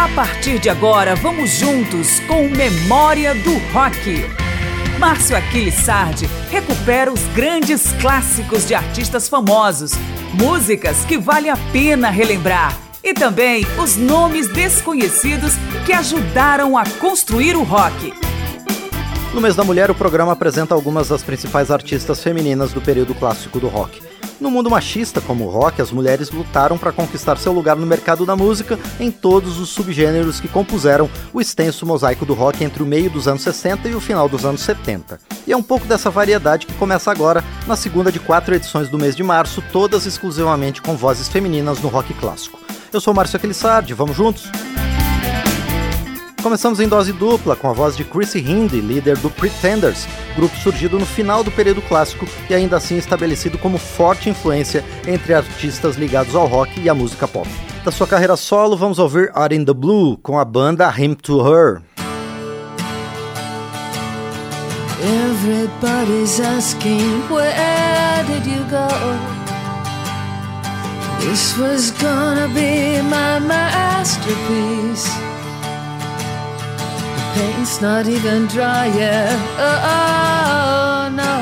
A partir de agora, vamos juntos com Memória do Rock. Márcio Aquiles Sardi recupera os grandes clássicos de artistas famosos, músicas que vale a pena relembrar e também os nomes desconhecidos que ajudaram a construir o rock. No mês da mulher, o programa apresenta algumas das principais artistas femininas do período clássico do rock. No mundo machista, como o rock, as mulheres lutaram para conquistar seu lugar no mercado da música em todos os subgêneros que compuseram o extenso mosaico do rock entre o meio dos anos 60 e o final dos anos 70. E é um pouco dessa variedade que começa agora, na segunda de quatro edições do mês de março, todas exclusivamente com vozes femininas no rock clássico. Eu sou Márcio Aquilissardi, vamos juntos? Começamos em dose dupla com a voz de Chrissy Hindi, líder do Pretenders, grupo surgido no final do período clássico e ainda assim estabelecido como forte influência entre artistas ligados ao rock e à música pop. Da sua carreira solo, vamos ouvir Out in the Blue com a banda Him to Her. Everybody's asking where did you go? This was gonna be my masterpiece. Paint's not even dry yet. Oh, oh, no.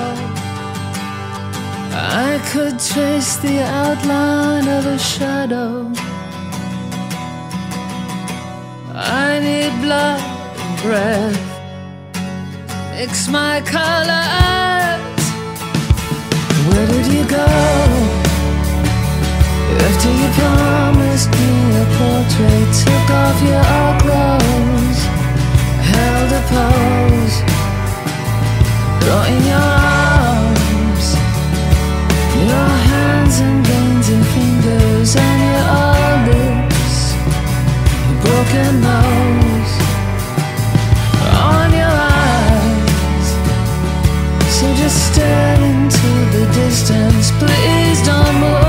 I could trace the outline of a shadow. I need blood and breath. Mix my colors. Where did you go? After you promised me a portrait, took off your clothes held a pose, drawing your arms, your hands and veins and fingers and your lips, your broken nose. On your eyes. So just stare into the distance, please don't move.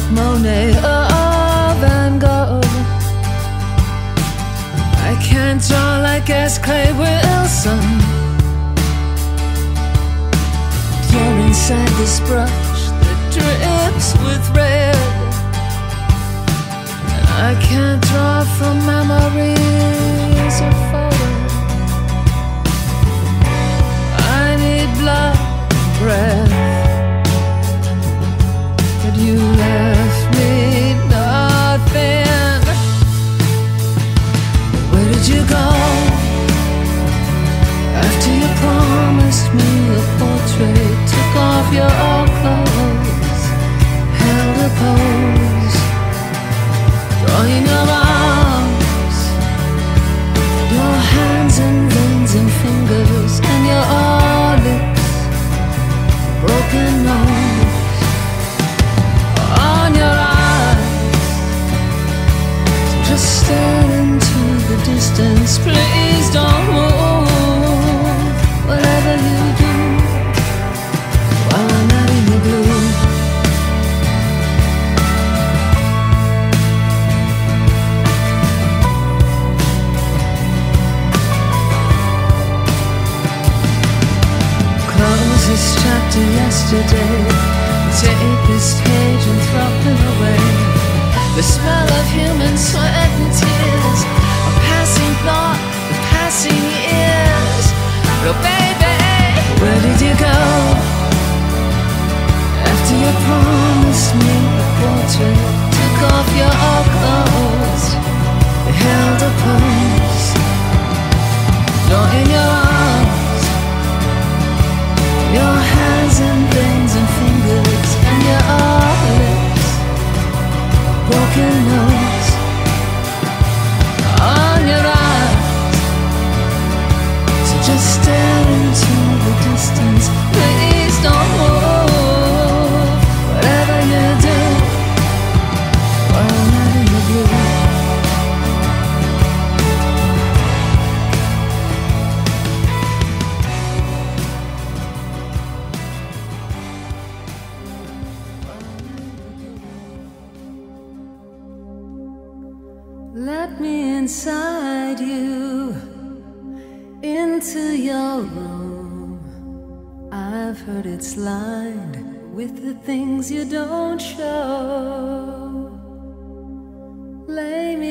Not Monet uh, or Van Gogh. I can't draw like S. Clay Wilson. You're inside this brush that drips with red. And I can't draw from memories or photos.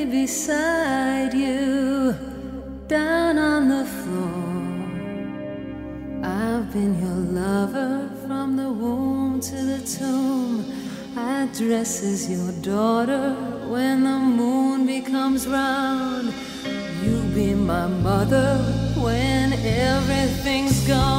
Beside you down on the floor. I've been your lover from the womb to the tomb. I dress as your daughter when the moon becomes round. You be my mother when everything's gone.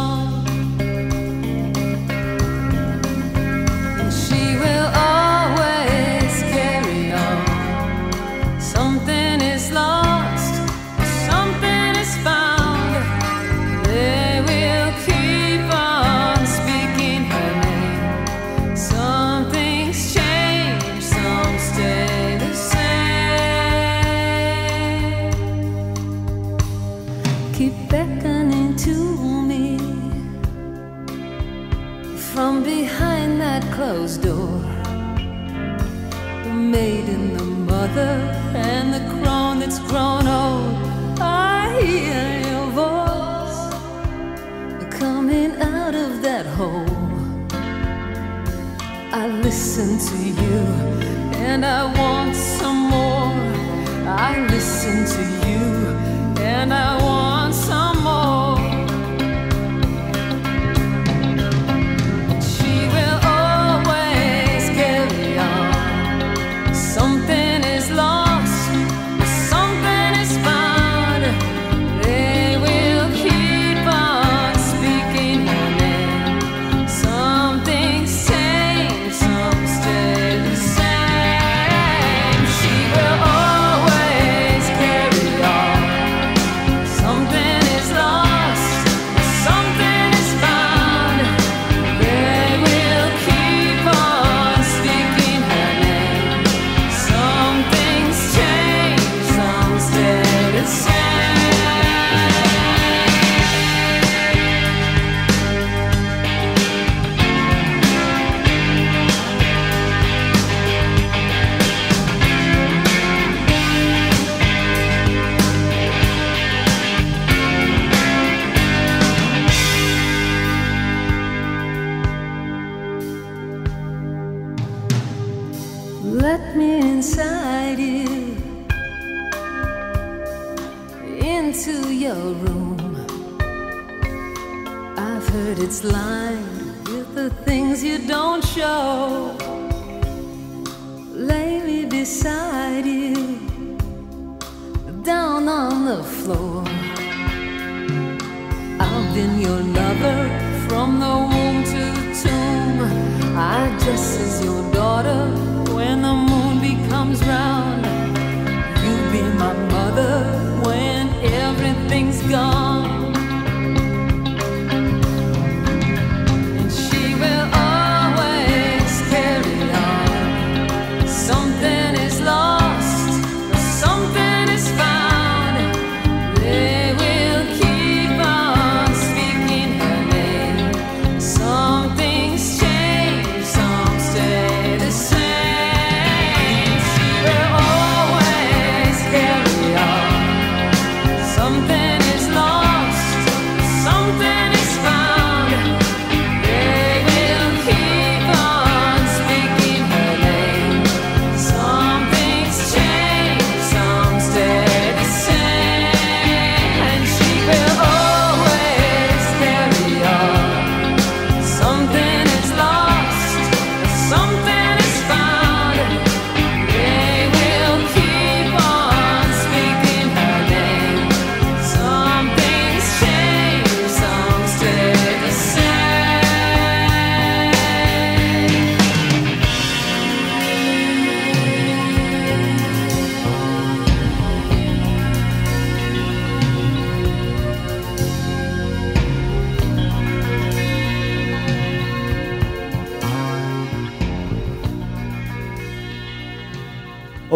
To you, and I want some more. I listen to you,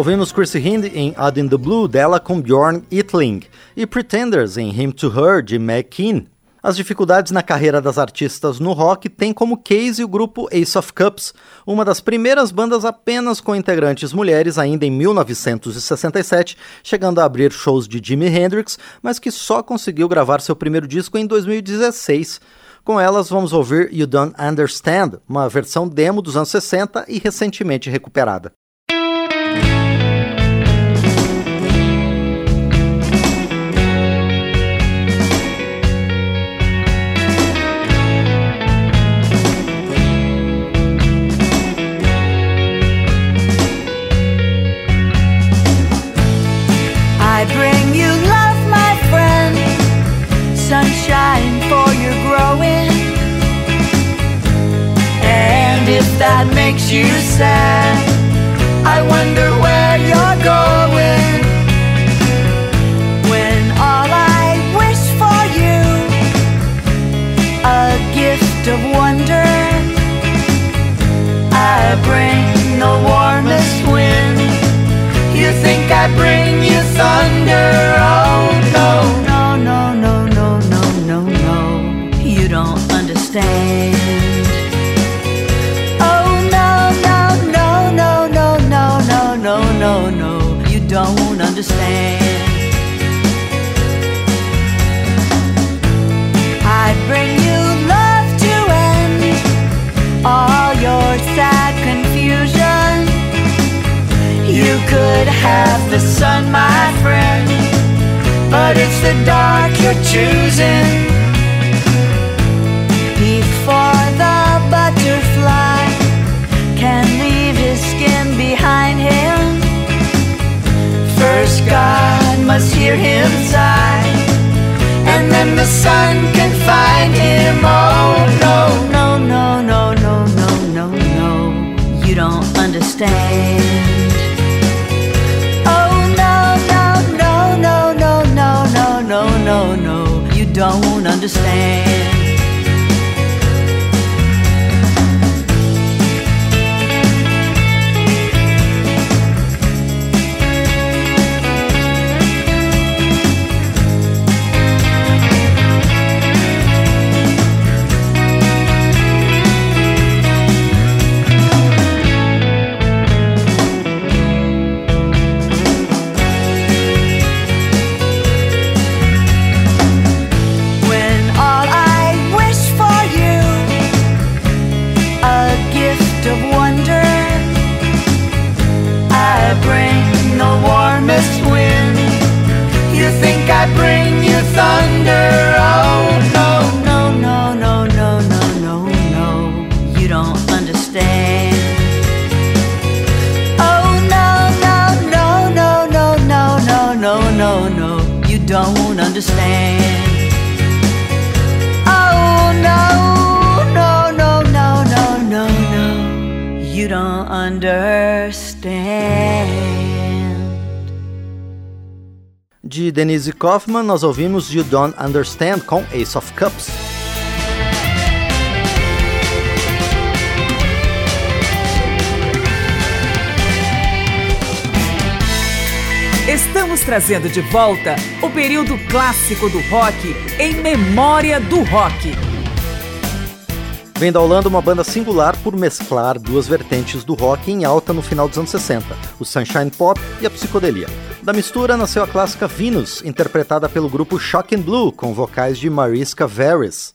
Ouvimos Chrissy Hind em Odd in the Blue dela com Bjorn Itling e Pretenders em Him to Her de Meg Keane. As dificuldades na carreira das artistas no rock têm como case o grupo Ace of Cups, uma das primeiras bandas apenas com integrantes mulheres ainda em 1967, chegando a abrir shows de Jimi Hendrix, mas que só conseguiu gravar seu primeiro disco em 2016. Com elas, vamos ouvir You Don't Understand, uma versão demo dos anos 60 e recentemente recuperada. Makes you sad. I wonder where you're going. When all I wish for you, a gift of wonder. I bring the warmest wind. You think I bring you but it's the dark you're choosing. Before the butterfly can leave his skin behind him. First God must hear him sigh And then the sun can find him Oh no, no, no, no, no, no, no, no You don't understand understand Kaufman, nós ouvimos You Don't Understand com Ace of Cups. Estamos trazendo de volta o período clássico do rock em memória do rock. Vem da Holanda uma banda singular por mesclar duas vertentes do rock em alta no final dos anos 60, o sunshine pop e a psicodelia. Da mistura nasceu a clássica Venus, interpretada pelo grupo Shocking Blue, com vocais de Mariska Varys.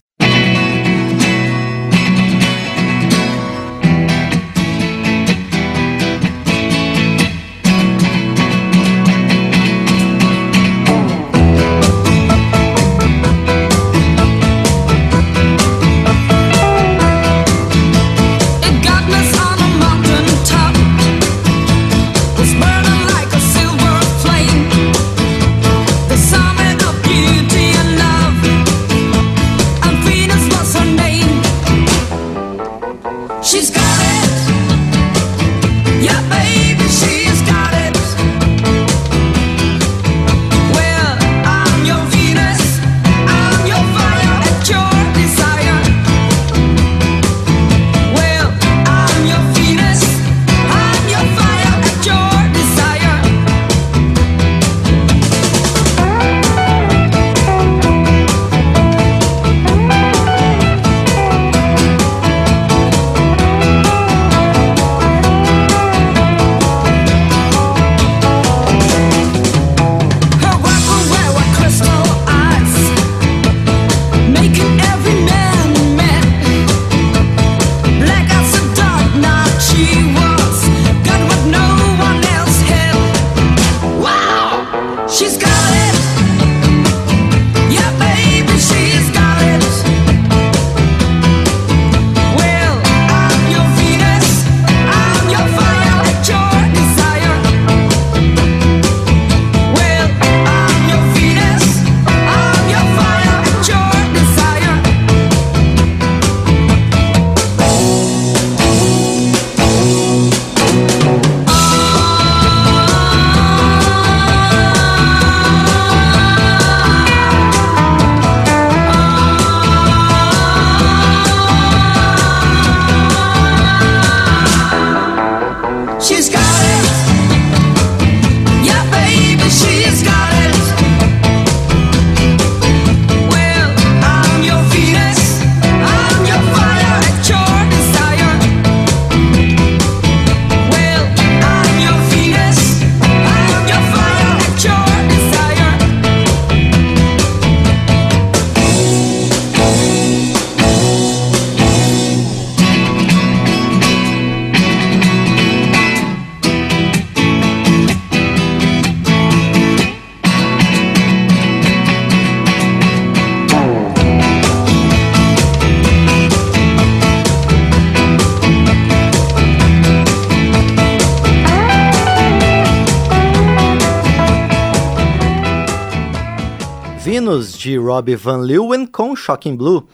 De Robbie Van Leeuwen com Shocking Blue.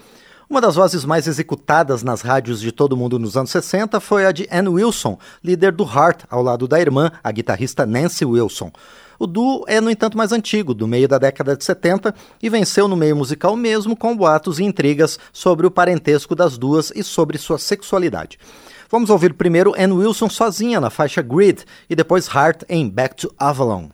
Uma das vozes mais executadas nas rádios de todo mundo nos anos 60 foi a de Ann Wilson, líder do Heart, ao lado da irmã, a guitarrista Nancy Wilson. O duo é, no entanto, mais antigo, do meio da década de 70, e venceu no meio musical mesmo com boatos e intrigas sobre o parentesco das duas e sobre sua sexualidade. Vamos ouvir primeiro Ann Wilson sozinha na faixa Grid e depois Heart em Back to Avalon.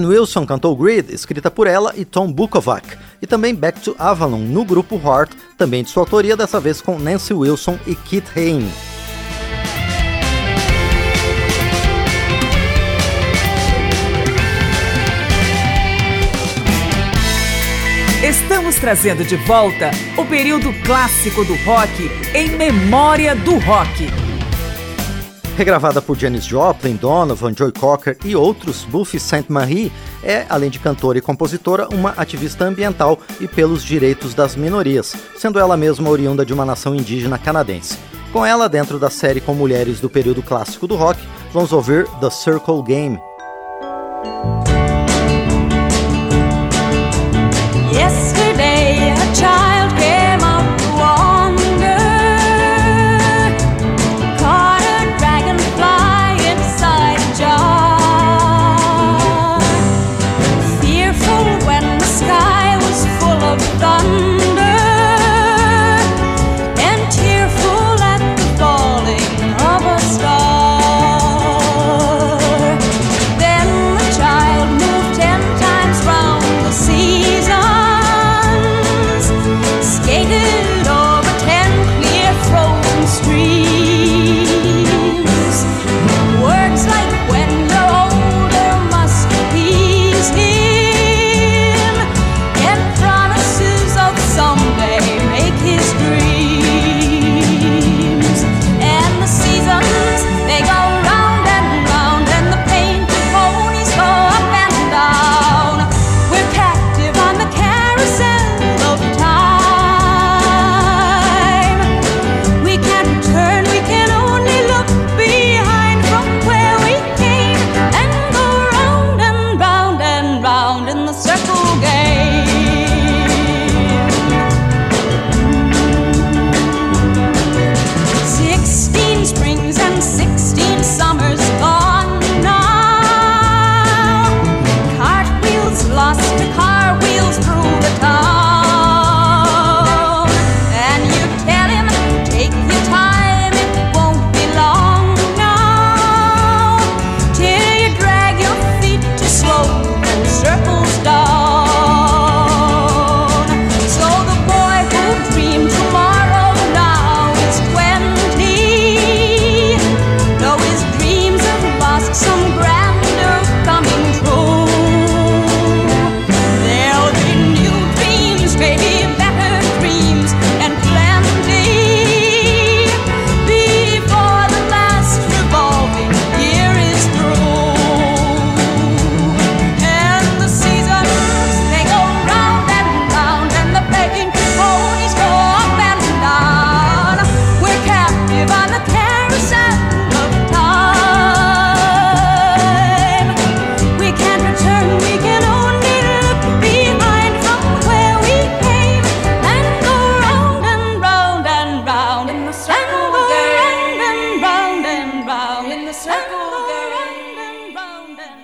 Ann Wilson cantou Grid, escrita por ela e Tom Bukovac, e também Back to Avalon, no grupo Heart, também de sua autoria, dessa vez com Nancy Wilson e Keith Hain. Estamos trazendo de volta o período clássico do rock em memória do rock. Regravada por Janis Joplin, Donovan, Joy Cocker e outros, Buffy Sainte-Marie é, além de cantora e compositora, uma ativista ambiental e pelos direitos das minorias, sendo ela mesma oriunda de uma nação indígena canadense. Com ela, dentro da série com mulheres do período clássico do rock, vamos ouvir The Circle Game,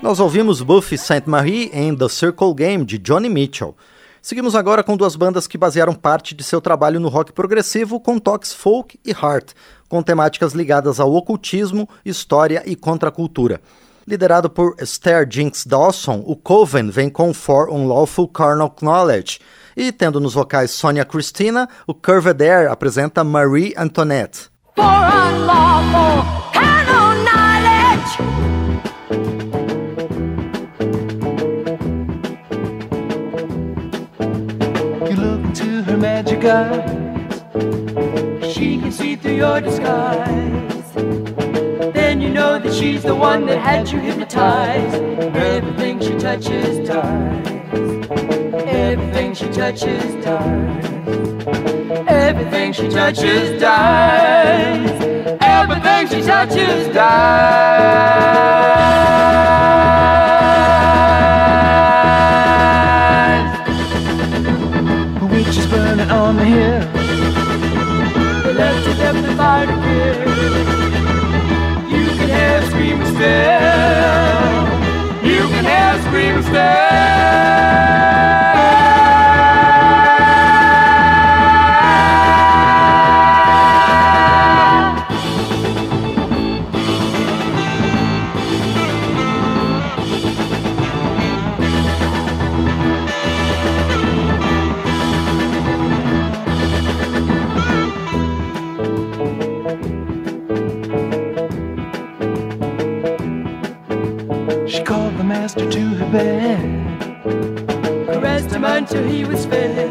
Nós ouvimos Buffy Sainte-Marie em The Circle Game, de Johnny Mitchell. Seguimos agora com duas bandas que basearam parte de seu trabalho no rock progressivo com toques folk e heart, com temáticas ligadas ao ocultismo, história e contracultura. Liderado por Esther Jinx Dawson, o Coven vem com For Unlawful Carnal Knowledge, e tendo nos vocais Sonia Christina, o Curved Air apresenta Marie Antoinette. She can see through your disguise. Then you know that she's the one that had you hypnotized. Everything she touches dies. Everything she touches dies. Everything she touches dies. Everything she touches dies. Master to her bed, caressed him until he was fed.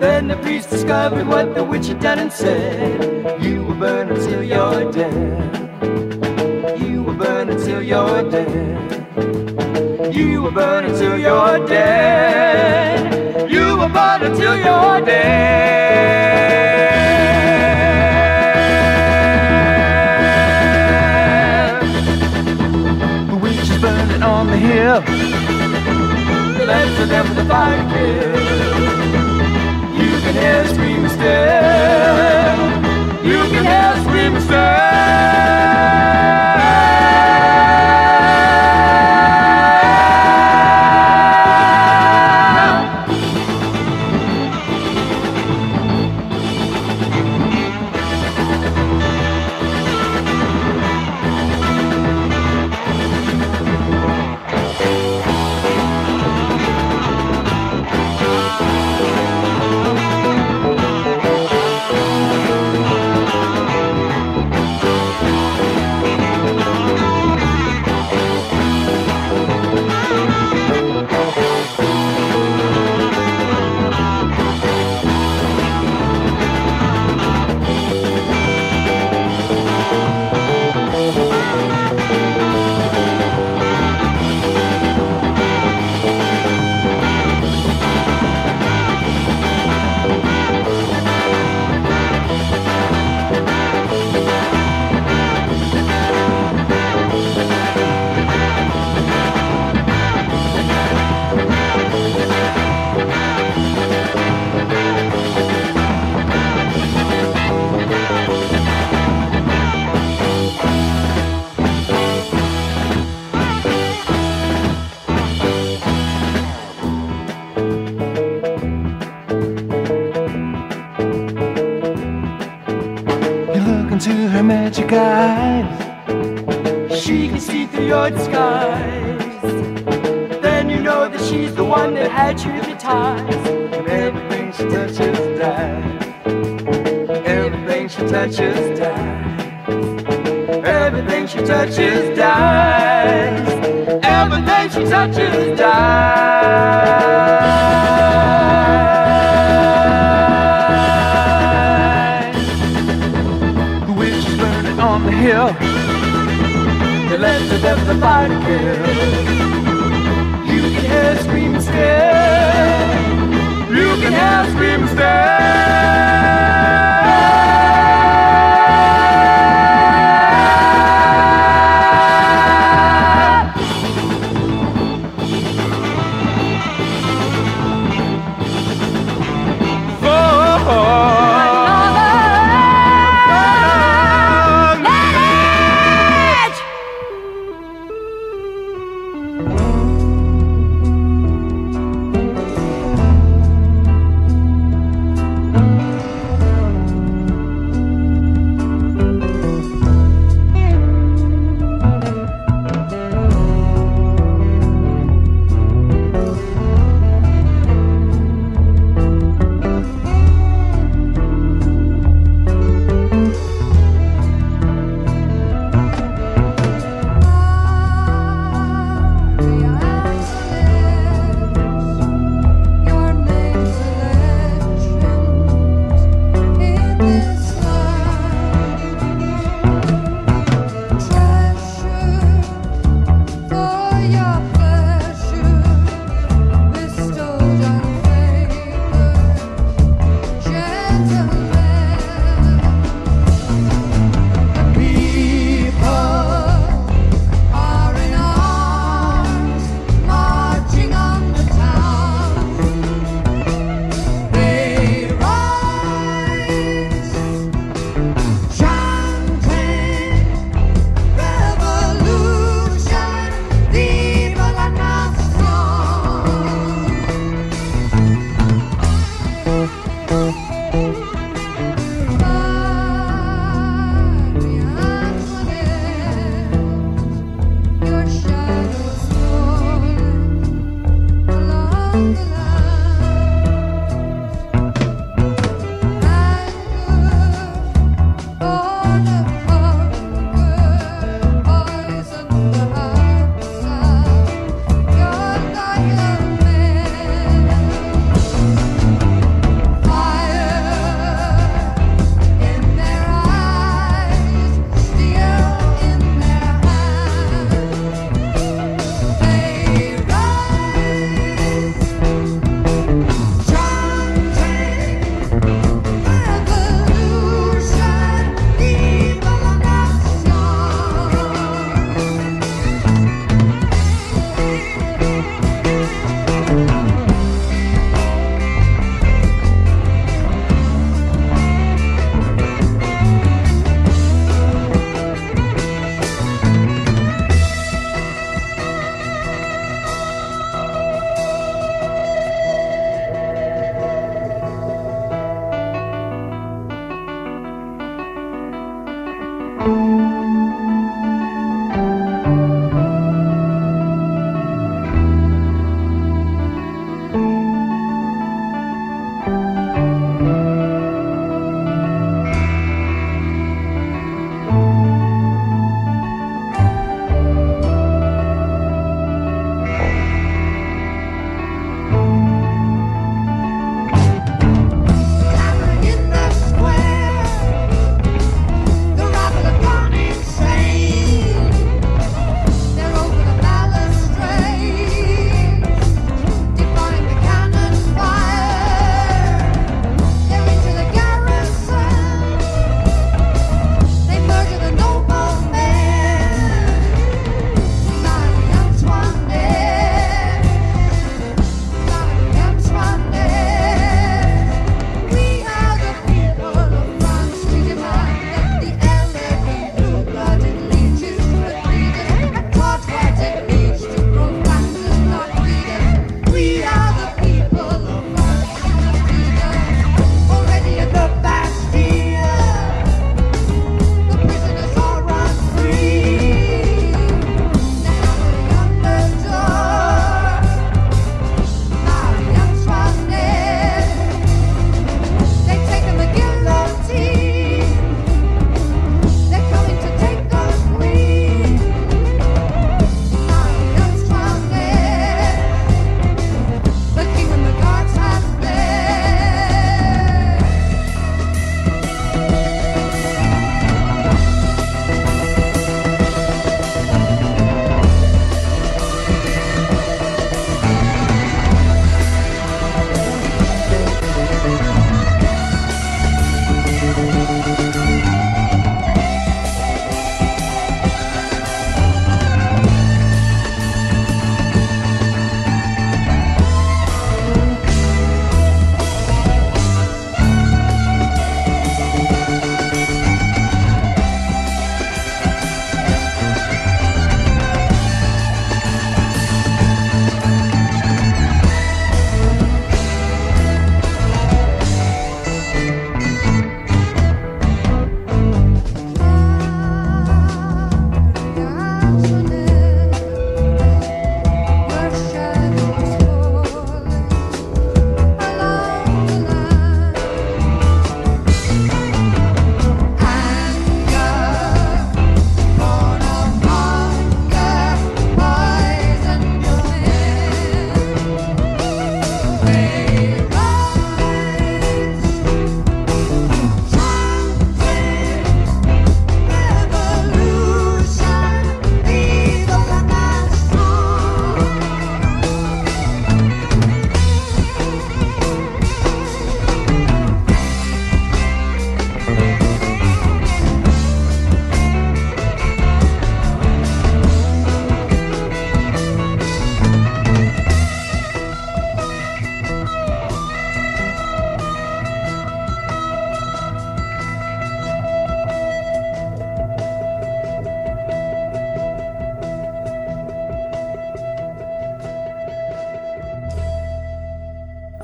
Then the priest discovered what the witch had done and said, You will burn until you're dead. You will burn until you're dead. You will burn until you're dead. You will burn until you're dead. Of them with the fire. You can hear screaming still. You can hear screaming still.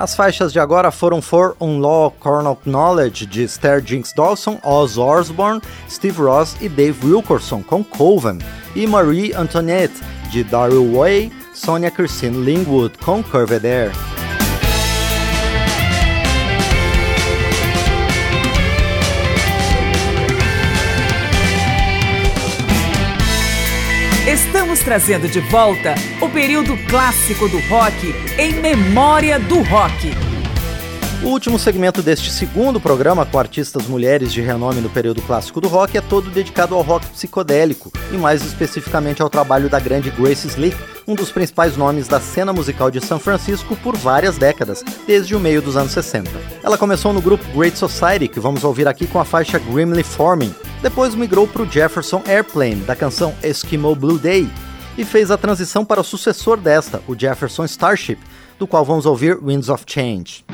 As faixas de agora foram For Unlaw Cornell Knowledge de Esther Jinx Dawson, Oz Osborne, Steve Ross e Dave Wilkerson com Coven, e Marie Antoinette de Daryl Way, Sonia Christine Lingwood com Curved Air. Trazendo de volta o período clássico do rock em memória do rock. O último segmento deste segundo programa com artistas mulheres de renome no período clássico do rock é todo dedicado ao rock psicodélico e mais especificamente ao trabalho da grande Grace Slick, um dos principais nomes da cena musical de São Francisco por várias décadas, desde o meio dos anos 60. Ela começou no grupo Great Society, que vamos ouvir aqui com a faixa Grimly Forming, depois migrou para o Jefferson Airplane, da canção Eskimo Blue Day, e fez a transição para o sucessor desta, o Jefferson Starship, do qual vamos ouvir Winds of Change.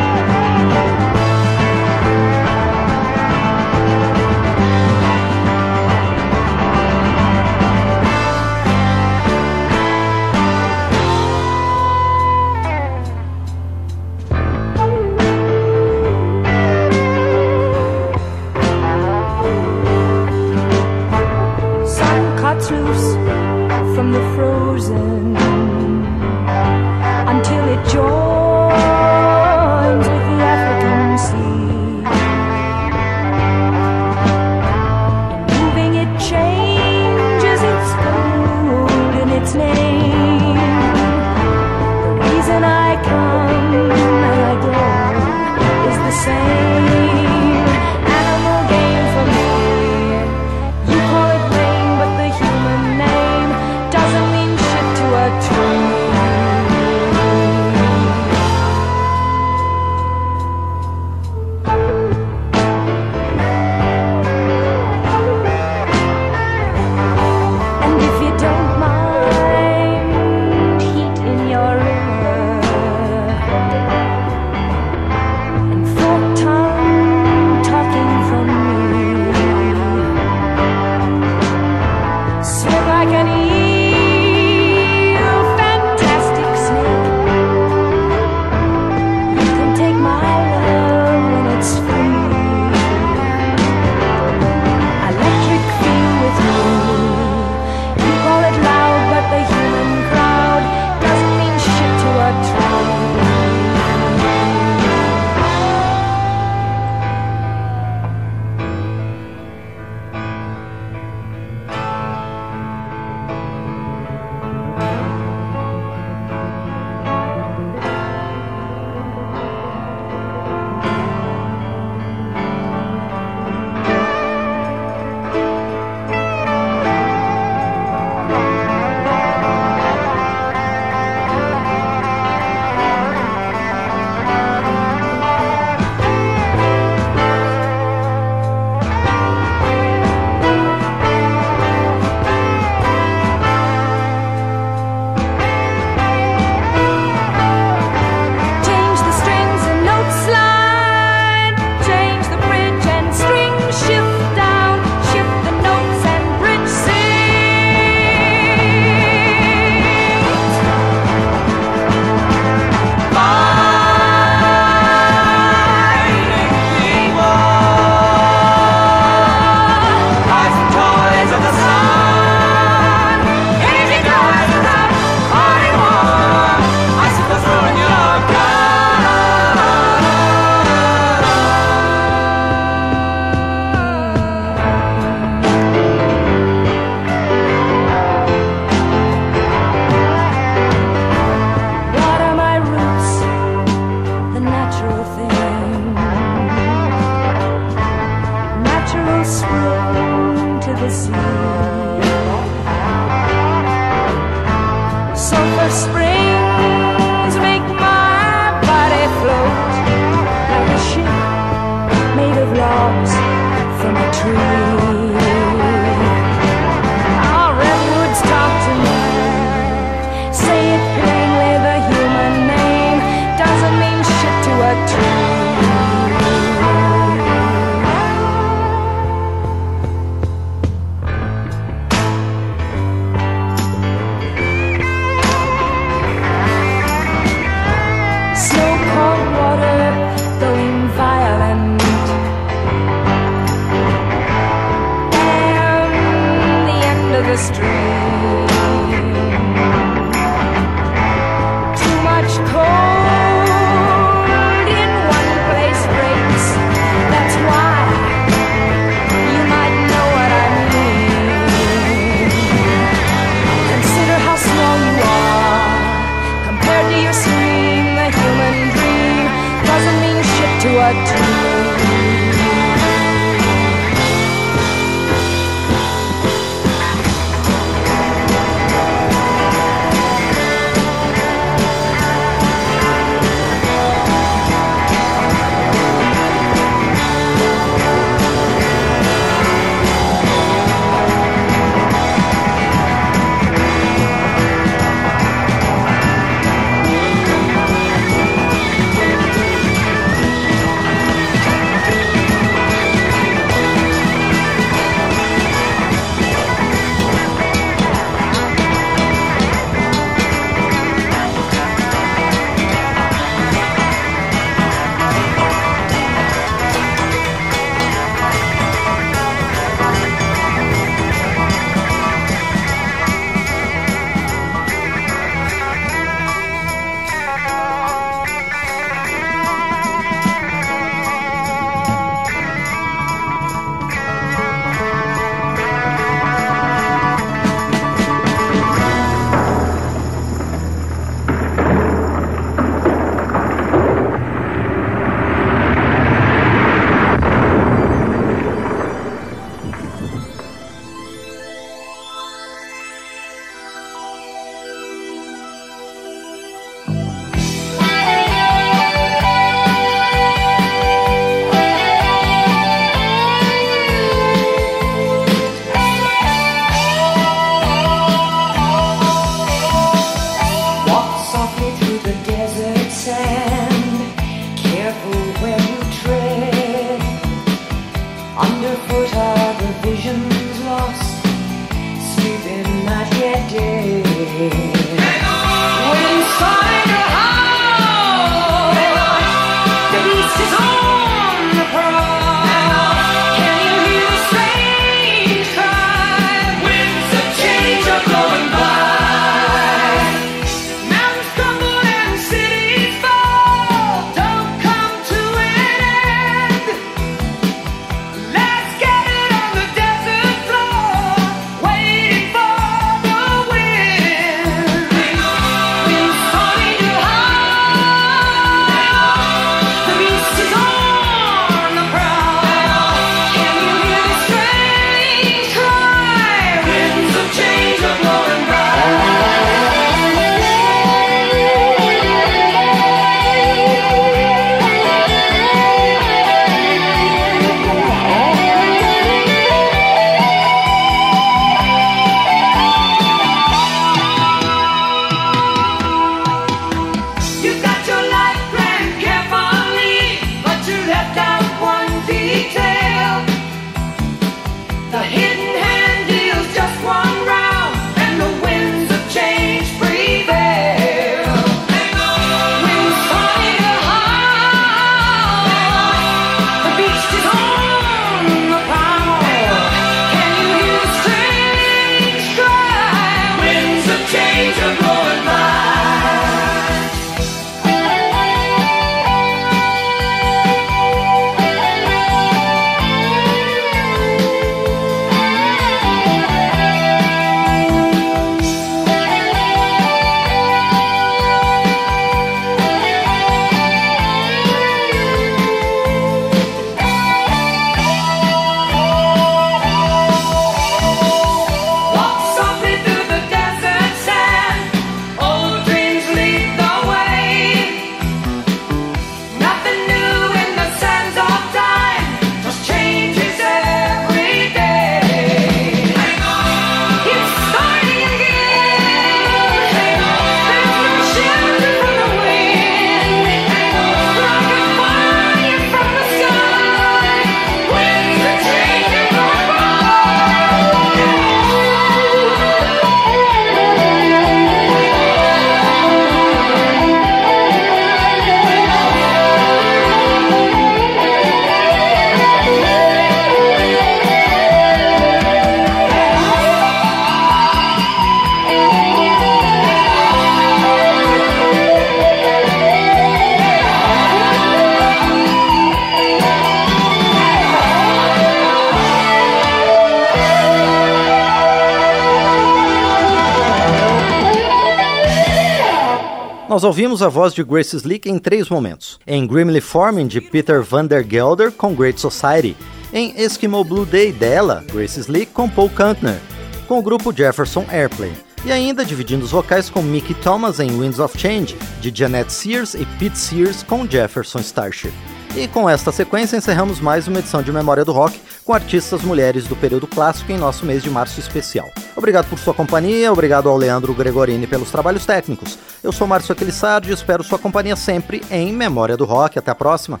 Nós ouvimos a voz de Grace Slick em três momentos. Em Grimly Forming, de Peter Van der Gelder, com Great Society. Em Eskimo Blue Day dela, Grace Slick com Paul Kantner, com o grupo Jefferson Airplane. E ainda dividindo os vocais com Mickey Thomas em Winds of Change, de Janet Sears e Pete Sears com Jefferson Starship. E com esta sequência encerramos mais uma edição de Memória do Rock com artistas mulheres do período clássico em nosso mês de março especial. Obrigado por sua companhia, obrigado ao Leandro Gregorini pelos trabalhos técnicos. Eu sou Márcio Aquilissardi e espero sua companhia sempre em Memória do Rock. Até a próxima!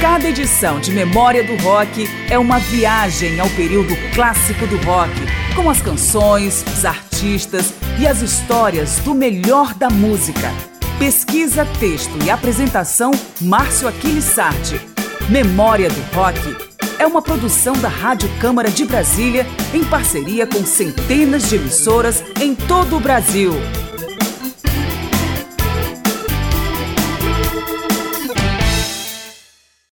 Cada edição de Memória do Rock é uma viagem ao período clássico do rock, com as canções, os artistas e as histórias do melhor da música. Pesquisa, texto e apresentação Márcio Aquiles Sardi. Memória do Rock é uma produção da Rádio Câmara de Brasília em parceria com centenas de emissoras em todo o Brasil.